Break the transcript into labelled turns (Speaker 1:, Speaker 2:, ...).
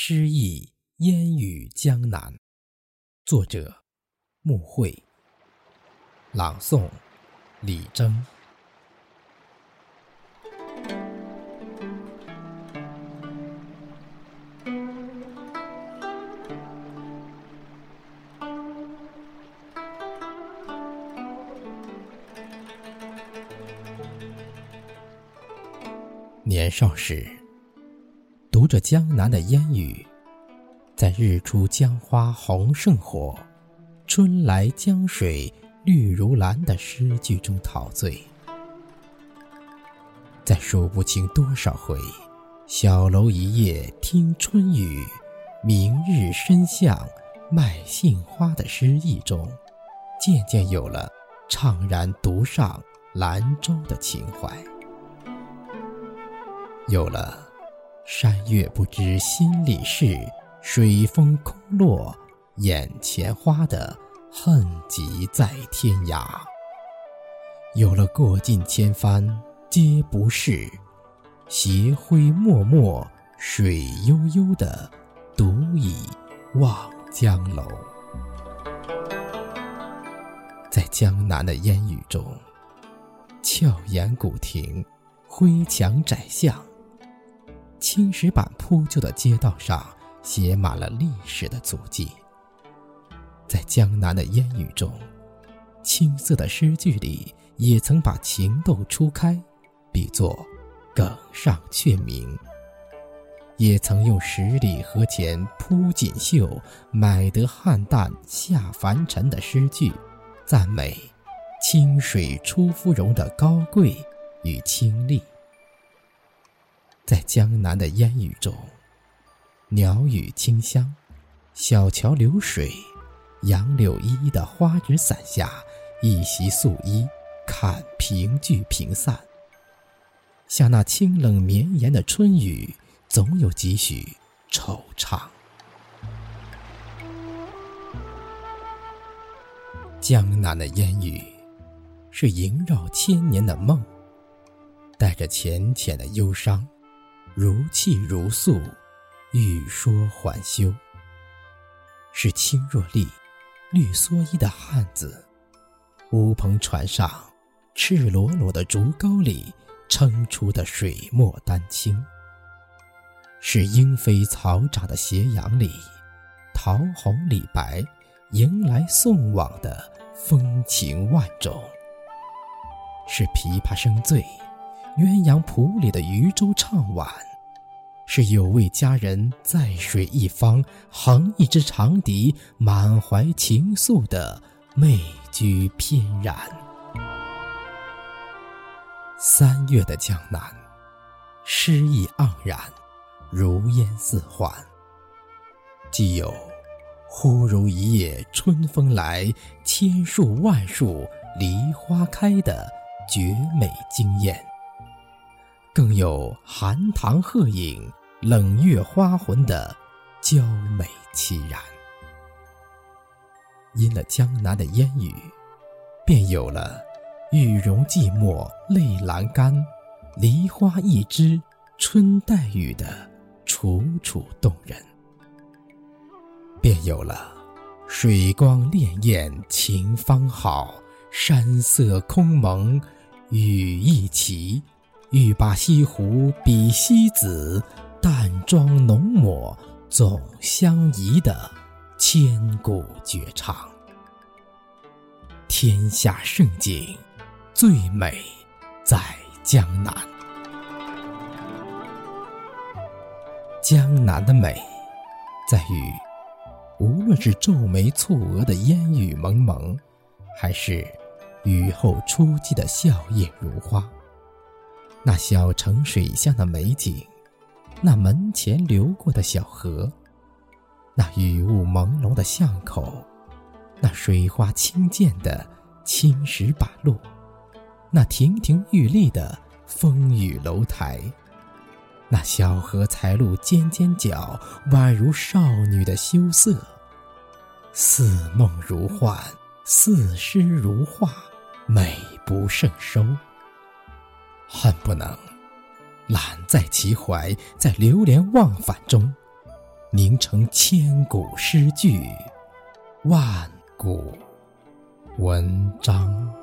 Speaker 1: 诗意烟雨江南，作者：穆慧。朗诵：李征。年少时。这江南的烟雨，在“日出江花红胜火，春来江水绿如蓝”的诗句中陶醉，在数不清多少回“小楼一夜听春雨，明日深巷卖杏花”的诗意中，渐渐有了怅然独上兰州的情怀，有了。山月不知心里事，水风空落眼前花的恨极在天涯。有了过尽千帆皆不是，斜晖脉脉水悠悠的独倚望江楼。在江南的烟雨中，俏颜古亭，灰墙窄巷。青石板铺就的街道上，写满了历史的足迹。在江南的烟雨中，青涩的诗句里，也曾把情窦初开比作梗上雀鸣；也曾用“十里河前铺锦绣，买得汉旦下凡尘”的诗句，赞美清水出芙蓉的高贵与清丽。在江南的烟雨中，鸟语清香，小桥流水，杨柳依依的花纸伞下，一袭素衣，看平聚平散。像那清冷绵延的春雨，总有几许惆怅。江南的烟雨，是萦绕千年的梦，带着浅浅的忧伤。如泣如诉，欲说还休。是青箬笠、绿蓑衣的汉子，乌篷船上赤裸裸的竹篙里撑出的水墨丹青。是莺飞草长的斜阳里，桃红李白迎来送往的风情万种。是琵琶声醉，鸳鸯谱里的渔舟唱晚。是有位佳人在水一方，横一支长笛，满怀情愫的媚居翩然。三月的江南，诗意盎然，如烟似幻。既有“忽如一夜春风来，千树万树梨花开”的绝美惊艳，更有寒塘鹤影。冷月花魂的娇美凄然，因了江南的烟雨，便有了玉容寂寞泪阑干，梨花一枝春带雨的楚楚动人；便有了水光潋滟晴方好，山色空蒙雨亦奇，欲把西湖比西子。淡妆浓抹总相宜的千古绝唱。天下胜景，最美在江南。江南的美，在于无论是皱眉蹙额的烟雨蒙蒙，还是雨后初霁的笑靥如花，那小城水乡的美景。那门前流过的小河，那雨雾朦胧的巷口，那水花轻溅的青石板路，那亭亭玉立的风雨楼台，那小荷才露尖尖角，宛如少女的羞涩，似梦如幻，似诗如画，美不胜收，恨不能揽在其怀在流连忘返中。凝成千古诗句万古文章。